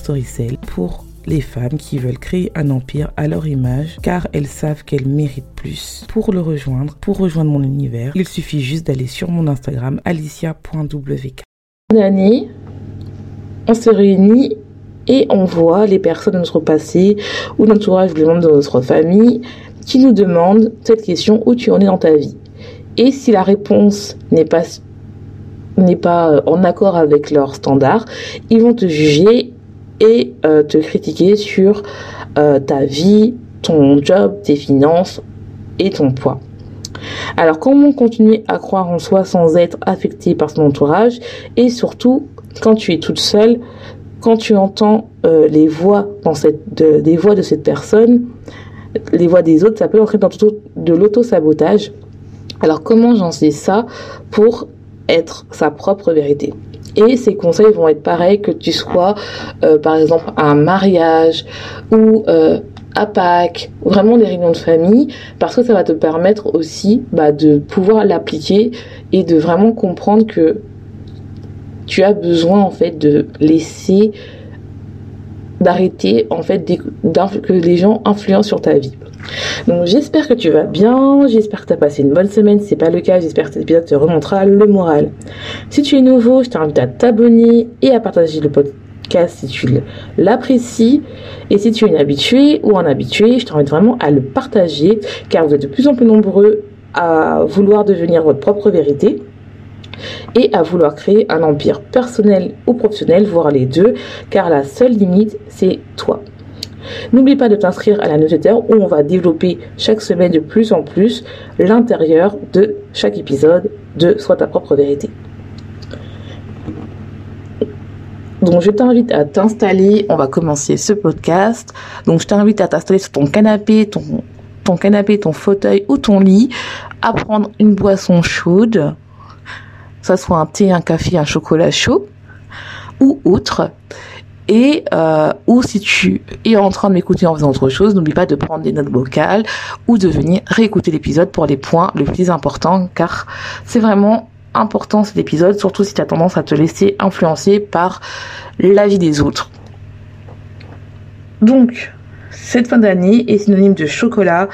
Storycell pour les femmes qui veulent créer un empire à leur image car elles savent qu'elles méritent plus. Pour le rejoindre, pour rejoindre mon univers, il suffit juste d'aller sur mon Instagram alicia.wk. Année, on se réunit et on voit les personnes de notre passé ou l'entourage des membres de notre famille qui nous demandent cette question où tu en es dans ta vie? Et si la réponse n'est pas n'est pas en accord avec leurs standards, ils vont te juger et euh, te critiquer sur euh, ta vie, ton job, tes finances et ton poids. Alors comment continuer à croire en soi sans être affecté par son entourage et surtout quand tu es toute seule, quand tu entends euh, les voix cette, des voix de cette personne, les voix des autres, ça peut entrer dans de l'auto-sabotage. Alors comment j'en sais ça pour être sa propre vérité? Et ces conseils vont être pareils que tu sois, euh, par exemple, à un mariage ou euh, à Pâques, vraiment des réunions de famille, parce que ça va te permettre aussi bah, de pouvoir l'appliquer et de vraiment comprendre que tu as besoin en fait de laisser, d'arrêter en fait que les gens influencent sur ta vie. Donc j'espère que tu vas bien, j'espère que tu as passé une bonne semaine. Si c'est pas le cas, j'espère que cet épisode te remontera le moral. Si tu es nouveau, je t'invite à t'abonner et à partager le podcast si tu l'apprécies. Et si tu es une habituée ou un habitué, je t'invite vraiment à le partager car vous êtes de plus en plus nombreux à vouloir devenir votre propre vérité et à vouloir créer un empire personnel ou professionnel, voire les deux, car la seule limite, c'est toi. N'oublie pas de t'inscrire à la newsletter où on va développer chaque semaine de plus en plus l'intérieur de chaque épisode de Sois ta propre vérité. Donc je t'invite à t'installer, on va commencer ce podcast. Donc je t'invite à t'installer sur ton canapé, ton, ton canapé, ton fauteuil ou ton lit, à prendre une boisson chaude, ce soit un thé, un café, un chocolat chaud ou autre et euh, ou si tu es en train de m'écouter en faisant autre chose, n'oublie pas de prendre des notes vocales ou de venir réécouter l'épisode pour les points les plus importants car c'est vraiment important cet épisode, surtout si tu as tendance à te laisser influencer par l'avis des autres. Donc, cette fin d'année est synonyme de chocolat,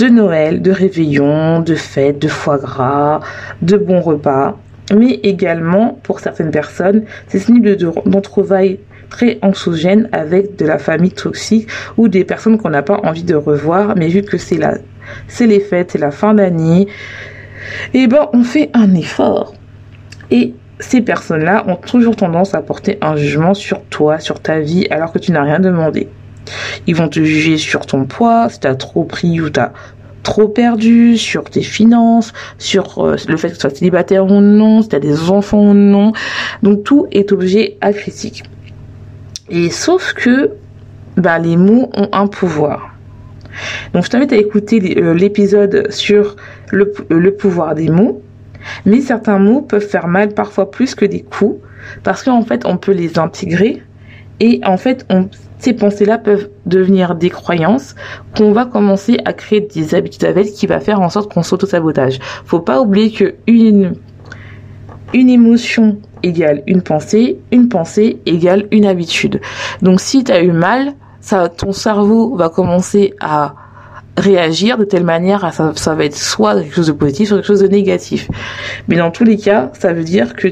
de Noël, de réveillon, de fête, de foie gras, de bons repas, mais également pour certaines personnes, c'est synonyme d'entrouvailles très anxiogène avec de la famille toxique ou des personnes qu'on n'a pas envie de revoir, mais vu que c'est la, c'est les fêtes, c'est la fin d'année, et eh ben on fait un effort. Et ces personnes-là ont toujours tendance à porter un jugement sur toi, sur ta vie, alors que tu n'as rien demandé. Ils vont te juger sur ton poids, si tu as trop pris ou tu as trop perdu, sur tes finances, sur euh, le fait que tu sois célibataire ou non, si tu as des enfants ou non. Donc tout est objet à critique. Et sauf que bah, les mots ont un pouvoir. Donc je t'invite à écouter euh, l'épisode sur le, le, pouvoir des mots. Mais certains mots peuvent faire mal parfois plus que des coups parce qu'en fait on peut les intégrer et en fait on, ces pensées-là peuvent devenir des croyances qu'on va commencer à créer des habitudes avec qui va faire en sorte qu'on s'auto-sabotage. Faut pas oublier que une, émotion égale une pensée, une pensée égale une habitude. Donc si tu as eu mal, ça, ton cerveau va commencer à réagir de telle manière, à ça, ça va être soit quelque chose de positif, soit quelque chose de négatif. Mais dans tous les cas, ça veut dire que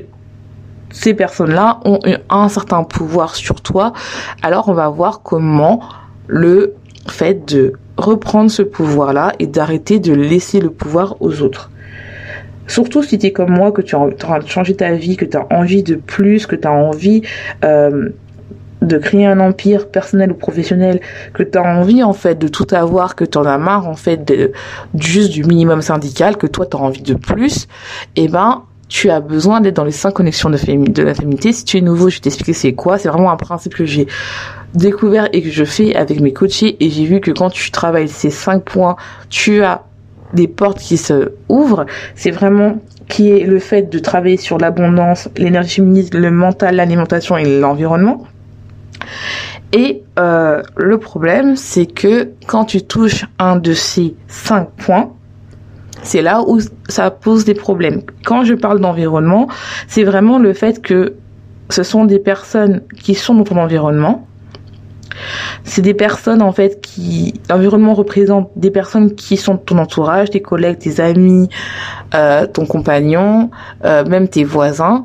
ces personnes-là ont un certain pouvoir sur toi. Alors on va voir comment le fait de reprendre ce pouvoir-là et d'arrêter de laisser le pouvoir aux autres. Surtout si tu es comme moi, que tu as envie de changer ta vie, que tu as envie de plus, que tu as envie euh, de créer un empire personnel ou professionnel, que tu as envie en fait de tout avoir, que tu en as marre en fait de, juste du minimum syndical, que toi tu as envie de plus, eh ben tu as besoin d'être dans les cinq connexions de, de la féminité. Si tu es nouveau, je vais t'expliquer c'est quoi. C'est vraiment un principe que j'ai découvert et que je fais avec mes coachés et j'ai vu que quand tu travailles ces cinq points, tu as des portes qui se ouvrent. C'est vraiment qui est le fait de travailler sur l'abondance, l'énergie féminine, le mental, l'alimentation et l'environnement. Et euh, le problème, c'est que quand tu touches un de ces cinq points, c'est là où ça pose des problèmes. Quand je parle d'environnement, c'est vraiment le fait que ce sont des personnes qui sont dans ton environnement. C'est des personnes en fait qui l'environnement représente des personnes qui sont de ton entourage, tes collègues, tes amis, euh, ton compagnon, euh, même tes voisins,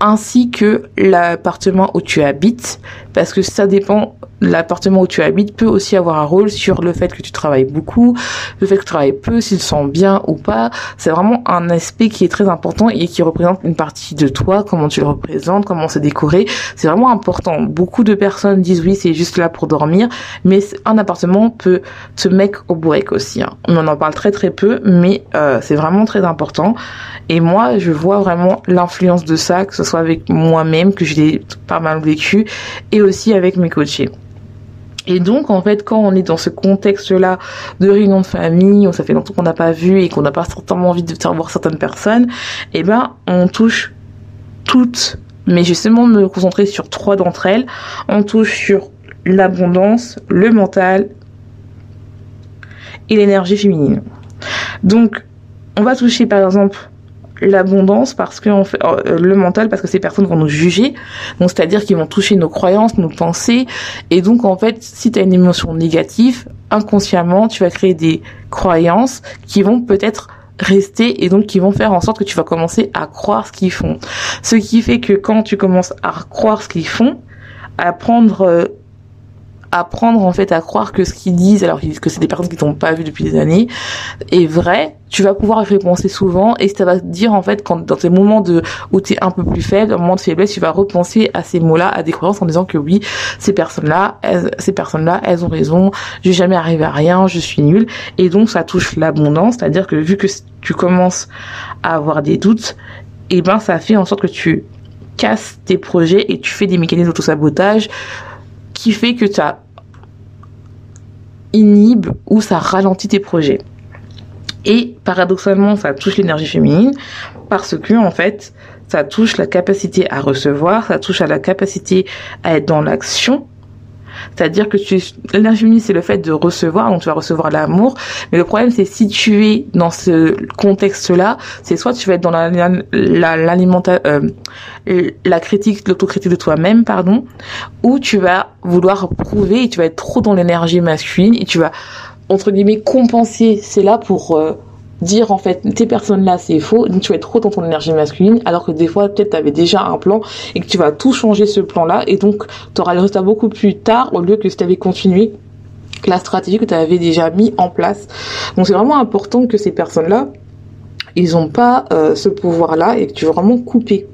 ainsi que l'appartement où tu habites, parce que ça dépend l'appartement où tu habites peut aussi avoir un rôle sur le fait que tu travailles beaucoup, le fait que tu travailles peu, s'ils sont bien ou pas. C'est vraiment un aspect qui est très important et qui représente une partie de toi, comment tu le représentes, comment c'est décoré. C'est vraiment important. Beaucoup de personnes disent oui, c'est juste là pour dormir, mais un appartement peut te mettre au break aussi. Hein. On en parle très très peu, mais euh, c'est vraiment très important. Et moi, je vois vraiment l'influence de ça, que ce soit avec moi-même, que je l'ai pas mal vécu, et aussi avec mes coachés. Et donc, en fait, quand on est dans ce contexte-là de réunion de famille, où ça fait longtemps qu'on n'a pas vu et qu'on n'a pas certainement envie de voir certaines personnes, eh ben, on touche toutes. Mais justement, me concentrer sur trois d'entre elles. On touche sur l'abondance, le mental et l'énergie féminine. Donc, on va toucher par exemple l'abondance parce que euh, le mental parce que ces personnes vont nous juger. Donc c'est-à-dire qu'ils vont toucher nos croyances nos pensées. Et donc en fait si tu as une émotion négative inconsciemment tu vas créer des croyances qui vont peut-être rester et donc qui vont faire en sorte que tu vas commencer à croire ce qu'ils font. Ce qui fait que quand tu commences à croire ce qu'ils font à prendre euh, apprendre en fait à croire que ce qu'ils disent, alors que c'est des personnes qui t'ont pas vu depuis des années, est vrai, tu vas pouvoir y souvent et ça va te dire en fait quand dans tes moments de où tu es un peu plus faible, un moment de faiblesse, tu vas repenser à ces mots-là, à des croyances en disant que oui, ces personnes-là, ces personnes-là, elles ont raison, je jamais arriver à rien, je suis nulle. Et donc ça touche l'abondance, c'est-à-dire que vu que tu commences à avoir des doutes, et eh ben ça fait en sorte que tu casses tes projets et tu fais des mécanismes d'auto-sabotage qui fait que ça inhibe ou ça ralentit tes projets. Et paradoxalement, ça touche l'énergie féminine parce que en fait, ça touche la capacité à recevoir, ça touche à la capacité à être dans l'action c'est-à-dire que tu l'énergie féminine, c'est le fait de recevoir, donc tu vas recevoir l'amour. Mais le problème, c'est si tu es dans ce contexte-là, c'est soit tu vas être dans la, la, euh, la critique, l'autocritique de toi-même, pardon, ou tu vas vouloir prouver et tu vas être trop dans l'énergie masculine et tu vas, entre guillemets, compenser. C'est là pour, euh, dire en fait tes personnes là c'est faux, tu vas être trop dans ton énergie masculine alors que des fois peut-être tu avais déjà un plan et que tu vas tout changer ce plan là et donc tu auras le résultat beaucoup plus tard au lieu que si tu avais continué la stratégie que tu avais déjà mis en place. Donc c'est vraiment important que ces personnes là ils ont pas euh, ce pouvoir là et que tu veux vraiment couper.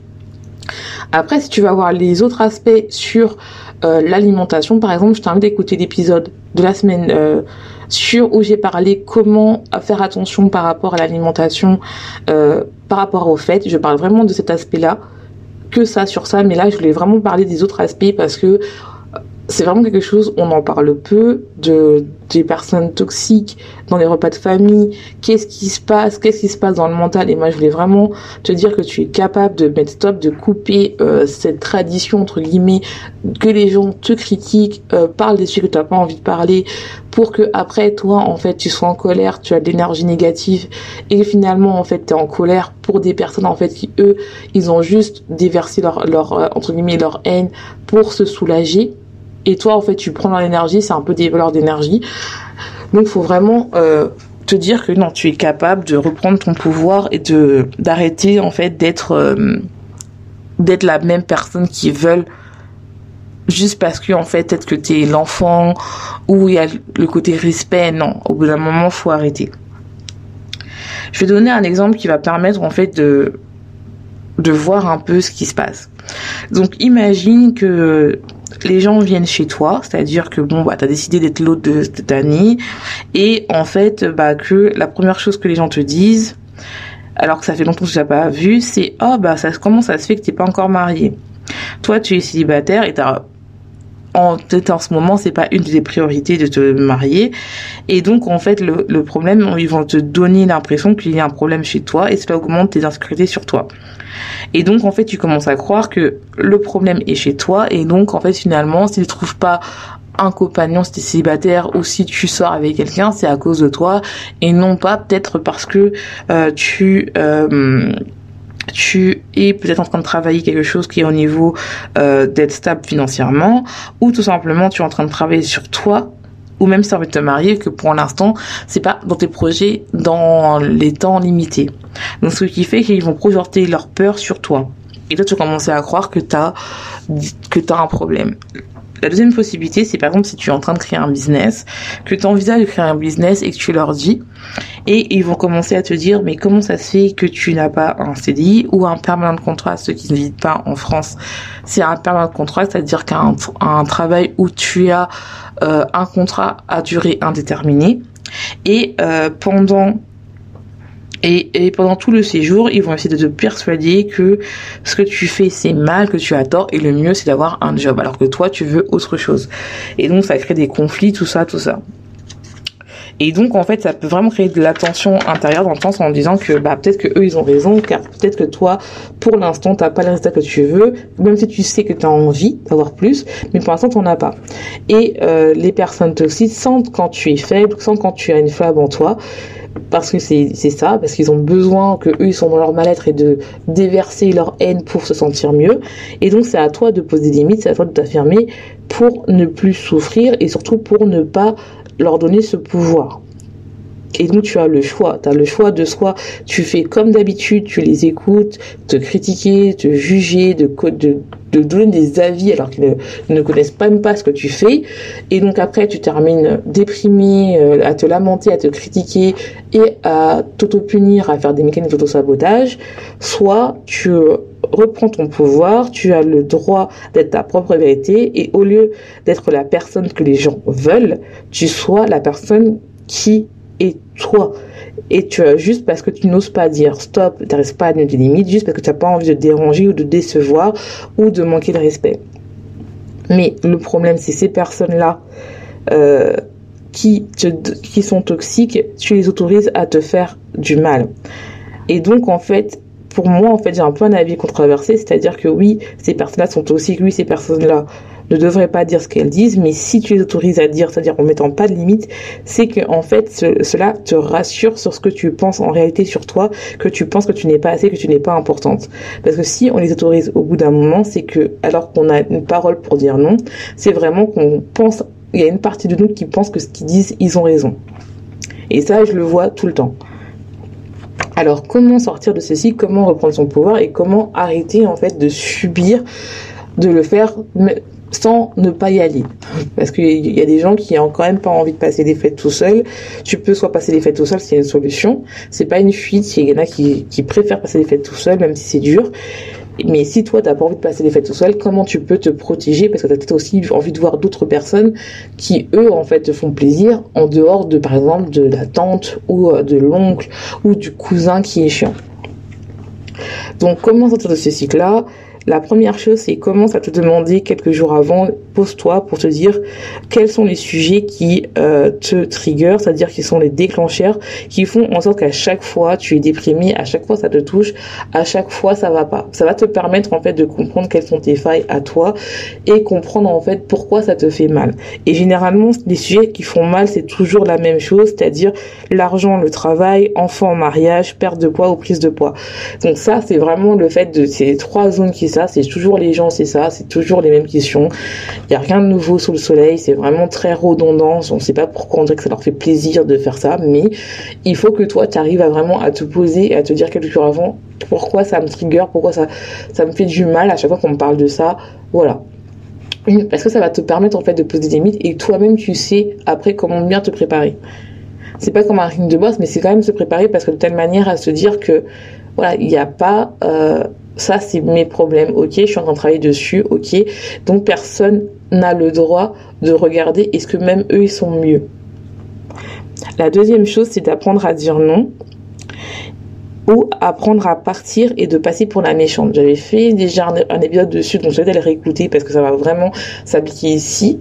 Après si tu vas voir les autres aspects sur euh, l'alimentation par exemple, je t'invite d'écouter l'épisode de la semaine euh, sur où j'ai parlé comment faire attention par rapport à l'alimentation, euh, par rapport au fait. Je parle vraiment de cet aspect-là, que ça sur ça, mais là je voulais vraiment parler des autres aspects parce que c'est vraiment quelque chose, on en parle peu, de des personnes toxiques dans les repas de famille, qu'est-ce qui se passe, qu'est-ce qui se passe dans le mental? Et moi, je voulais vraiment te dire que tu es capable de mettre stop, de couper euh, cette tradition, entre guillemets, que les gens te critiquent, euh, parlent des sujets que tu n'as pas envie de parler, pour que après, toi, en fait, tu sois en colère, tu as de l'énergie négative, et finalement, en fait, tu es en colère pour des personnes, en fait, qui, eux, ils ont juste déversé leur, leur euh, entre guillemets, leur haine pour se soulager et toi en fait tu prends dans l'énergie, c'est un peu des valeurs d'énergie. Donc faut vraiment euh, te dire que non, tu es capable de reprendre ton pouvoir et de d'arrêter en fait d'être euh, d'être la même personne qui veulent juste parce que en fait peut-être que tu es l'enfant ou il y a le côté respect, non, au bout d'un moment faut arrêter. Je vais donner un exemple qui va permettre en fait de de voir un peu ce qui se passe. Donc imagine que les gens viennent chez toi, c'est-à-dire que bon bah t'as décidé d'être l'hôte de, de et en fait bah que la première chose que les gens te disent alors que ça fait longtemps que tu l'as pas vu, c'est oh bah ça comment ça se fait que t'es pas encore marié? Toi tu es célibataire et t'as en, en ce moment, c'est pas une des priorités de te marier. Et donc, en fait, le, le problème, ils vont te donner l'impression qu'il y a un problème chez toi et cela augmente tes insécurités sur toi. Et donc, en fait, tu commences à croire que le problème est chez toi. Et donc, en fait, finalement, si tu trouves pas un compagnon si tu es célibataire ou si tu sors avec quelqu'un, c'est à cause de toi et non pas peut-être parce que euh, tu euh, tu es peut-être en train de travailler quelque chose qui est au niveau euh, d'être stable financièrement, ou tout simplement tu es en train de travailler sur toi, ou même si tu envie de te marier, que pour l'instant, c'est pas dans tes projets dans les temps limités. Donc ce qui fait qu'ils vont projeter leur peur sur toi. Et toi, tu commences à croire que tu as, as un problème. La deuxième possibilité, c'est par exemple si tu es en train de créer un business, que tu envisages de créer un business et que tu leur dis, et ils vont commencer à te dire, mais comment ça se fait que tu n'as pas un CDI ou un permanent de contrat? Ceux qui ne vivent pas en France, c'est un permanent de contrat, c'est-à-dire qu'un un travail où tu as euh, un contrat à durée indéterminée. Et euh, pendant et, et, pendant tout le séjour, ils vont essayer de te persuader que ce que tu fais, c'est mal, que tu as tort, et le mieux, c'est d'avoir un job, alors que toi, tu veux autre chose. Et donc, ça crée des conflits, tout ça, tout ça. Et donc, en fait, ça peut vraiment créer de la tension intérieure dans le sens en disant que, bah, peut-être que eux, ils ont raison, car peut-être que toi, pour l'instant, t'as pas le résultat que tu veux, même si tu sais que tu as envie d'avoir plus, mais pour l'instant, t'en as pas. Et euh, les personnes toxiques sentent quand tu es faible, sentent quand tu as une faible en toi, parce que c'est ça, parce qu'ils ont besoin que eux ils sont dans leur mal-être et de déverser leur haine pour se sentir mieux. Et donc c'est à toi de poser des limites, c'est à toi de t'affirmer pour ne plus souffrir et surtout pour ne pas leur donner ce pouvoir. Et donc tu as le choix, tu as le choix de soit tu fais comme d'habitude, tu les écoutes, te critiquer, te juger, de, de, de donner des avis alors qu'ils ne, connaissent même pas ce que tu fais. Et donc après tu termines déprimé, euh, à te lamenter, à te critiquer et à t'auto-punir, à faire des mécanismes d'auto-sabotage. Soit tu reprends ton pouvoir, tu as le droit d'être ta propre vérité et au lieu d'être la personne que les gens veulent, tu sois la personne qui et toi. Et tu as juste parce que tu n'oses pas dire stop, tu n'arrives pas à donner des limites, juste parce que tu n'as pas envie de déranger ou de décevoir ou de manquer de respect. Mais le problème, c'est ces personnes-là euh, qui, qui sont toxiques, tu les autorises à te faire du mal. Et donc, en fait, pour moi, en fait, j'ai un peu un avis controversé, c'est-à-dire que oui, ces personnes-là sont toxiques, oui, ces personnes-là ne devraient pas dire ce qu'elles disent, mais si tu les autorises à dire, c'est-à-dire en mettant pas de limite, c'est que en fait cela te rassure sur ce que tu penses en réalité sur toi, que tu penses que tu n'es pas assez, que tu n'es pas importante. Parce que si on les autorise au bout d'un moment, c'est que alors qu'on a une parole pour dire non, c'est vraiment qu'on pense, il y a une partie de nous qui pense que ce qu'ils disent, ils ont raison. Et ça, je le vois tout le temps. Alors, comment sortir de ceci? Comment reprendre son pouvoir? Et comment arrêter en fait de subir, de le faire sans ne pas y aller. Parce qu'il y a des gens qui ont quand même pas envie de passer des fêtes tout seul. Tu peux soit passer des fêtes tout seul, c'est une solution. C'est pas une fuite. Il y en a qui, qui préfèrent passer des fêtes tout seul, même si c'est dur. Mais si toi, t'as pas envie de passer des fêtes tout seul, comment tu peux te protéger? Parce que tu as peut-être aussi envie de voir d'autres personnes qui, eux, en fait, te font plaisir en dehors de, par exemple, de la tante ou euh, de l'oncle ou du cousin qui est chiant. Donc, comment sortir de ce cycle-là la première chose, c'est commence à te demander quelques jours avant, pose-toi pour te dire quels sont les sujets qui euh, te trigger, c'est-à-dire qui sont les déclencheurs, qui font en sorte qu'à chaque fois tu es déprimé, à chaque fois ça te touche, à chaque fois ça va pas. Ça va te permettre en fait de comprendre quelles sont tes failles à toi et comprendre en fait pourquoi ça te fait mal. Et généralement, les sujets qui font mal, c'est toujours la même chose, c'est-à-dire l'argent, le travail, enfant, mariage, perte de poids ou prise de poids. Donc ça, c'est vraiment le fait de ces trois zones qui c'est toujours les gens, c'est ça, c'est toujours les mêmes questions. Il n'y a rien de sous le soleil, c'est vraiment très redondant. On sait pas pourquoi on dirait que ça leur fait plaisir de faire ça, mais il faut que toi, tu arrives à vraiment à te poser et à te dire quelques jours avant pourquoi ça me trigger, pourquoi ça, ça me fait du mal à chaque fois qu'on me parle de ça. Voilà. Parce que ça va te permettre en fait de poser des limites et toi-même tu sais après comment bien te préparer. C'est pas comme un ring de boss, mais c'est quand même se préparer parce que de telle manière à se dire que voilà, il n'y a pas euh, ça c'est mes problèmes, ok, je suis en train de travailler dessus, ok. Donc personne n'a le droit de regarder est-ce que même eux ils sont mieux? La deuxième chose, c'est d'apprendre à dire non ou apprendre à partir et de passer pour la méchante. J'avais fait déjà un, épisode dessus, donc je vais aller réécouter parce que ça va vraiment s'appliquer ici.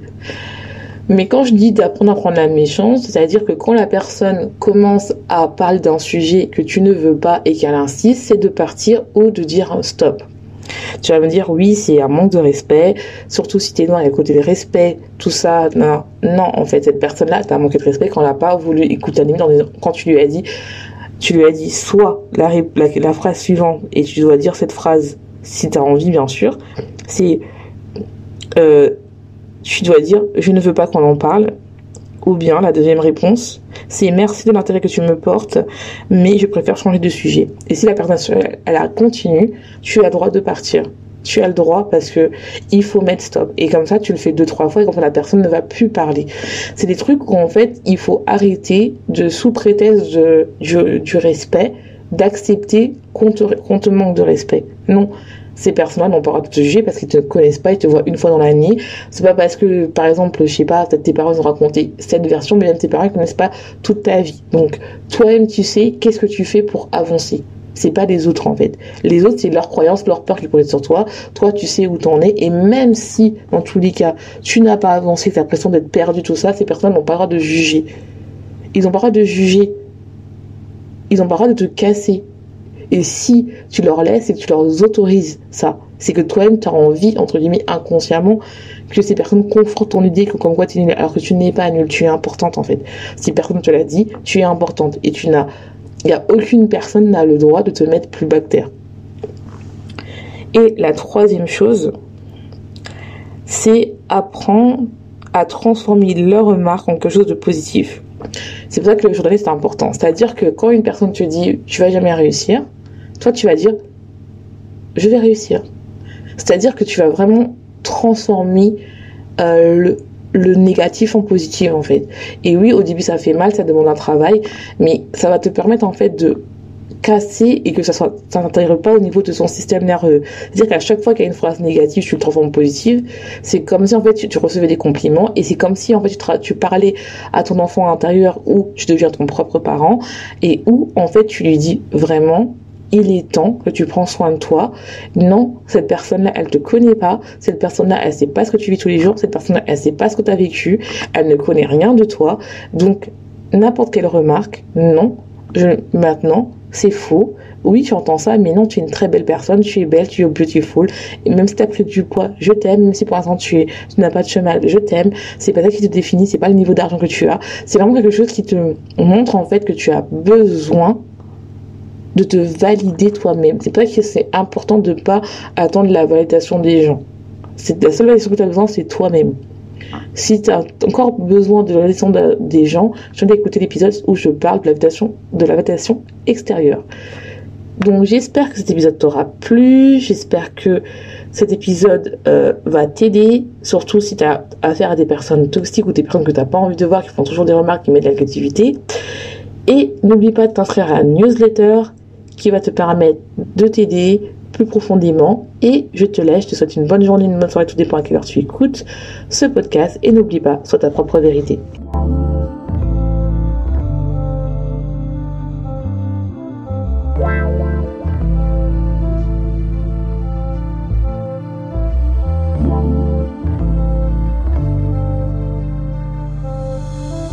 Mais quand je dis d'apprendre à prendre la méchante, c'est-à-dire que quand la personne commence à parler d'un sujet que tu ne veux pas et qu'elle insiste, c'est de partir ou de dire stop. Tu vas me dire oui, c'est un manque de respect, surtout si tu es noir à côté du respect, tout ça. Non, non, en fait, cette personne-là, t'as manqué de respect quand elle n'a pas voulu écouter un dans quand tu lui as dit, tu lui as dit soit la, la, phrase suivante, et tu dois dire cette phrase si tu as envie, bien sûr, c'est euh, tu dois dire je ne veux pas qu'on en parle. Ou bien la deuxième réponse, c'est merci de l'intérêt que tu me portes, mais je préfère changer de sujet. Et si la personne elle, a continue, tu as le droit de partir. Tu as le droit parce que il faut mettre stop. Et comme ça, tu le fais deux, trois fois et comme ça, la personne ne va plus parler. C'est des trucs où en fait, il faut arrêter de, sous prétexte du, respect, d'accepter qu'on te manque de respect. Non, ces personnes-là n'ont pas le droit de te juger parce qu'ils te connaissent pas, ils te voient une fois dans l'année. C'est pas parce que, par exemple, je sais pas, peut-être tes parents ont raconté cette version, mais même tes parents ne connaissent pas toute ta vie. Donc, toi-même, tu sais qu'est-ce que tu fais pour avancer. C'est pas les autres en fait. Les autres, c'est leur croyance, leur peur qui projettent sur toi. Toi, tu sais où t'en es. Et même si, dans tous les cas, tu n'as pas avancé, tu as l'impression d'être perdu, tout ça, ces personnes n'ont pas le droit de juger. Ils n'ont pas le droit de juger. Ils n'ont pas le droit de te casser. Et si tu leur laisses et que tu leur autorises ça, c'est que toi-même, tu as envie, entre guillemets, inconsciemment, que ces personnes confortent ton idée que comme quoi tu es alors que tu n'es pas nul, tu es importante en fait. Si personne te l'a dit, tu es importante et tu n'as, il n'y a aucune personne n'a le droit de te mettre plus bas Et la troisième chose, c'est apprendre à transformer leur remarque en quelque chose de positif. C'est pour ça que le journaliste est important. C'est-à-dire que quand une personne te dit tu vas jamais réussir, toi, tu vas dire, je vais réussir. C'est-à-dire que tu vas vraiment transformer euh, le, négatif en positif, en fait. Et oui, au début, ça fait mal, ça demande un travail, mais ça va te permettre, en fait, de casser et que ça soit ça n'intègre pas au niveau de son système nerveux. C'est-à-dire qu'à chaque fois qu'il y a une phrase négative, tu le transformes en positive. C'est comme si en fait tu, recevais des compliments et c'est comme si en fait tu, tu, parlais à ton enfant intérieur ou tu deviens ton propre parent et où en fait tu lui dis vraiment il est temps que tu prends soin de toi. Non, cette personne-là, elle te connaît pas. Cette personne-là, elle sait pas ce que tu vis tous les jours. Cette personne-là, elle sait pas ce que tu as vécu. Elle ne connaît rien de toi. Donc, n'importe quelle remarque, non, maintenant, c'est faux. Oui, tu entends ça, mais non, tu es une très belle personne, tu es belle, tu es beautiful. Et même si tu as pris du poids, je t'aime. Même si pour l'instant tu n'as pas de chemin, je t'aime. C'est pas ça qui te définit, c'est pas le niveau d'argent que tu as. C'est vraiment quelque chose qui te montre en fait que tu as besoin de te valider toi-même. C'est ça que c'est important de pas attendre la validation des gens. C'est la seule validation que tu as besoin, c'est toi-même. Si tu as encore besoin de la validation des gens, je viens d'écouter l'épisode où je parle de la validation, de la validation extérieure. Donc j'espère que cet épisode t'aura plu, j'espère que cet épisode euh, va t'aider, surtout si tu as affaire à des personnes toxiques ou des personnes que tu n'as pas envie de voir, qui font toujours des remarques, qui mettent de la créativité. Et n'oublie pas de t'inscrire à la newsletter qui va te permettre de t'aider plus profondément. Et je te laisse, je te souhaite une bonne journée, une bonne soirée, tout dépend à quelle heure tu écoutes ce podcast. Et n'oublie pas, sois ta propre vérité.